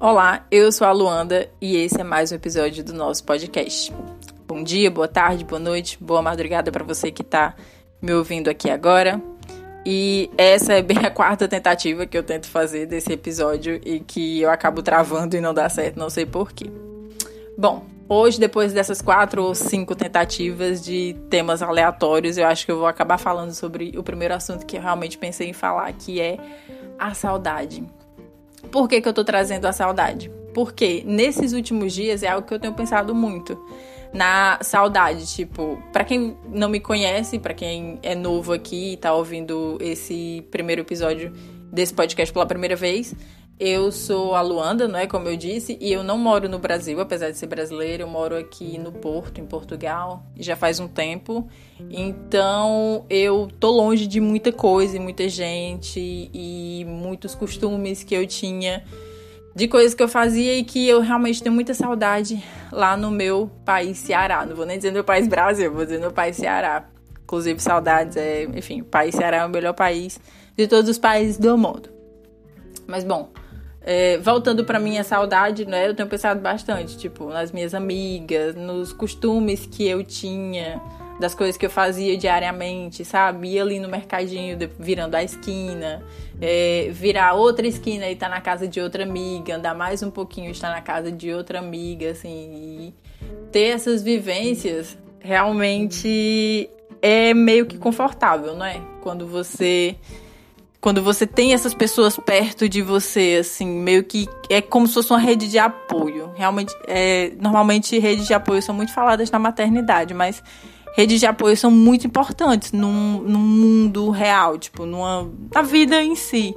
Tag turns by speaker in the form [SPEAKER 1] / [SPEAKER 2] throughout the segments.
[SPEAKER 1] Olá, eu sou a Luanda e esse é mais um episódio do nosso podcast. Bom dia, boa tarde, boa noite, boa madrugada para você que está me ouvindo aqui agora. E essa é bem a quarta tentativa que eu tento fazer desse episódio e que eu acabo travando e não dá certo, não sei porquê. Bom, hoje, depois dessas quatro ou cinco tentativas de temas aleatórios, eu acho que eu vou acabar falando sobre o primeiro assunto que eu realmente pensei em falar, que é a saudade. Por que, que eu tô trazendo a saudade? Porque nesses últimos dias é algo que eu tenho pensado muito. Na saudade, tipo, para quem não me conhece, para quem é novo aqui e tá ouvindo esse primeiro episódio desse podcast pela primeira vez, eu sou a Luanda, não é como eu disse, e eu não moro no Brasil, apesar de ser brasileira, eu moro aqui no Porto, em Portugal, já faz um tempo. Então, eu tô longe de muita coisa e muita gente e muitos costumes que eu tinha de coisas que eu fazia e que eu realmente tenho muita saudade lá no meu país Ceará. Não vou nem dizer meu país Brasil, vou dizer meu país Ceará. Inclusive, saudades é, enfim, o país Ceará é o melhor país de todos os países do mundo. Mas bom, é, voltando para minha saudade, né? Eu tenho pensado bastante, tipo, nas minhas amigas, nos costumes que eu tinha, das coisas que eu fazia diariamente, sabe? Ir ali no mercadinho, virando a esquina, é, virar outra esquina e estar tá na casa de outra amiga, andar mais um pouquinho e estar na casa de outra amiga, assim, e ter essas vivências realmente é meio que confortável, não é? Quando você quando você tem essas pessoas perto de você, assim, meio que é como se fosse uma rede de apoio. Realmente, é, normalmente redes de apoio são muito faladas na maternidade, mas redes de apoio são muito importantes num, num mundo real, tipo, numa, na vida em si.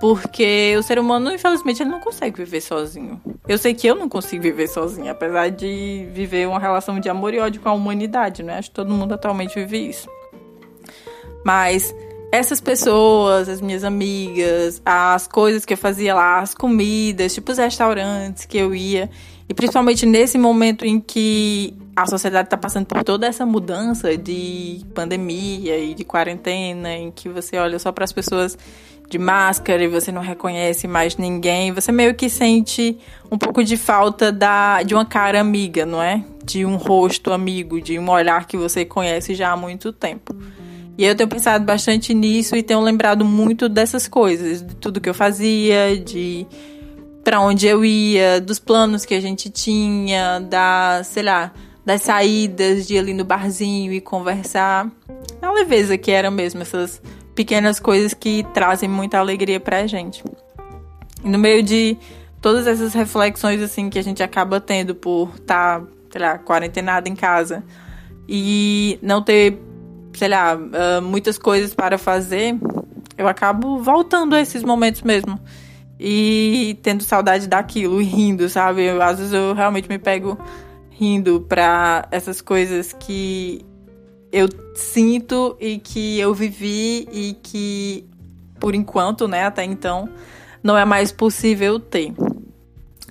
[SPEAKER 1] Porque o ser humano, infelizmente, ele não consegue viver sozinho. Eu sei que eu não consigo viver sozinha, apesar de viver uma relação de amor e ódio com a humanidade, né? Acho que todo mundo atualmente vive isso. Mas essas pessoas, as minhas amigas, as coisas que eu fazia lá, as comidas, tipo os restaurantes que eu ia. E principalmente nesse momento em que a sociedade está passando por toda essa mudança de pandemia e de quarentena, em que você olha só para as pessoas de máscara e você não reconhece mais ninguém, você meio que sente um pouco de falta da, de uma cara amiga, não é? De um rosto amigo, de um olhar que você conhece já há muito tempo. E eu tenho pensado bastante nisso e tenho lembrado muito dessas coisas, de tudo que eu fazia, de para onde eu ia, dos planos que a gente tinha, da, sei lá, das saídas de ir ali no barzinho e conversar. A leveza que era mesmo, essas pequenas coisas que trazem muita alegria pra gente. E no meio de todas essas reflexões assim que a gente acaba tendo por estar, tá, sei lá, quarentenado em casa e não ter sei lá, uh, muitas coisas para fazer, eu acabo voltando a esses momentos mesmo. E tendo saudade daquilo, e rindo, sabe? Eu, às vezes eu realmente me pego rindo pra essas coisas que eu sinto e que eu vivi e que, por enquanto, né, até então, não é mais possível ter.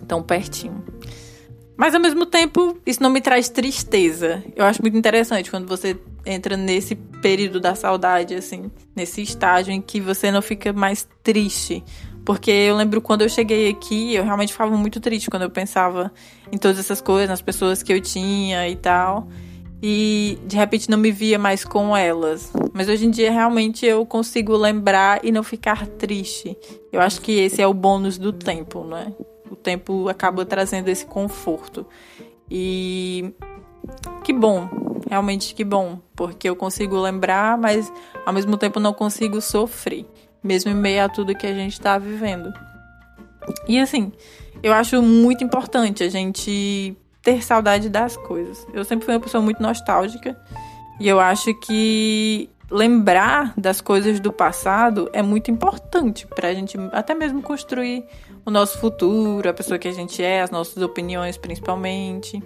[SPEAKER 1] Tão pertinho. Mas ao mesmo tempo, isso não me traz tristeza. Eu acho muito interessante quando você entra nesse período da saudade, assim, nesse estágio em que você não fica mais triste. Porque eu lembro quando eu cheguei aqui, eu realmente ficava muito triste quando eu pensava em todas essas coisas, nas pessoas que eu tinha e tal. E de repente não me via mais com elas. Mas hoje em dia realmente eu consigo lembrar e não ficar triste. Eu acho que esse é o bônus do tempo, né? O tempo acaba trazendo esse conforto. E que bom, realmente que bom, porque eu consigo lembrar, mas ao mesmo tempo não consigo sofrer, mesmo em meio a tudo que a gente está vivendo. E assim, eu acho muito importante a gente ter saudade das coisas. Eu sempre fui uma pessoa muito nostálgica e eu acho que lembrar das coisas do passado é muito importante para a gente até mesmo construir o nosso futuro, a pessoa que a gente é, as nossas opiniões principalmente.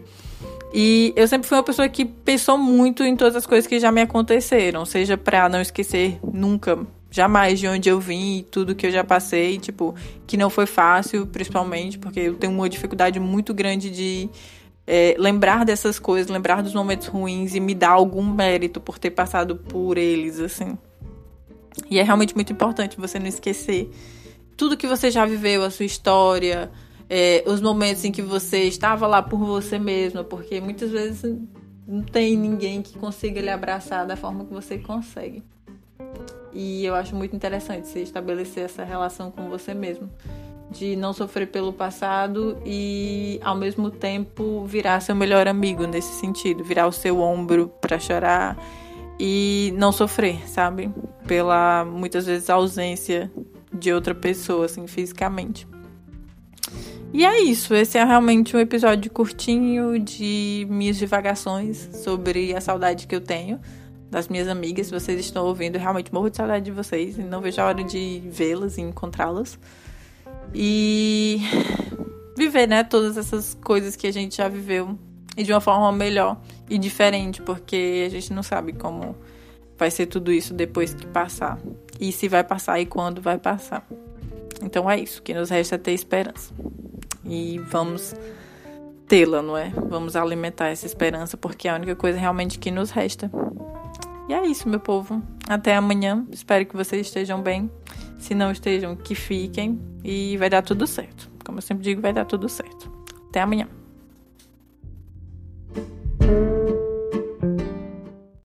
[SPEAKER 1] E eu sempre fui uma pessoa que pensou muito em todas as coisas que já me aconteceram, seja para não esquecer nunca, jamais de onde eu vim e tudo que eu já passei, tipo, que não foi fácil, principalmente porque eu tenho uma dificuldade muito grande de é, lembrar dessas coisas, lembrar dos momentos ruins e me dar algum mérito por ter passado por eles, assim. E é realmente muito importante você não esquecer tudo que você já viveu, a sua história, é, os momentos em que você estava lá por você mesma, porque muitas vezes não tem ninguém que consiga lhe abraçar da forma que você consegue. E eu acho muito interessante você estabelecer essa relação com você mesmo, de não sofrer pelo passado e ao mesmo tempo virar seu melhor amigo nesse sentido, virar o seu ombro para chorar e não sofrer, sabe? Pela muitas vezes ausência de outra pessoa assim fisicamente. E é isso, esse é realmente um episódio curtinho de minhas divagações sobre a saudade que eu tenho das minhas amigas. Se vocês estão ouvindo, realmente morro de saudade de vocês e não vejo a hora de vê-las e encontrá-las. E viver, né, todas essas coisas que a gente já viveu e de uma forma melhor e diferente, porque a gente não sabe como vai ser tudo isso depois que passar. E se vai passar e quando vai passar. Então é isso, que nos resta é ter esperança e vamos tê-la, não é? Vamos alimentar essa esperança porque é a única coisa realmente que nos resta. E é isso, meu povo. Até amanhã. Espero que vocês estejam bem. Se não estejam, que fiquem e vai dar tudo certo. Como eu sempre digo, vai dar tudo certo. Até amanhã.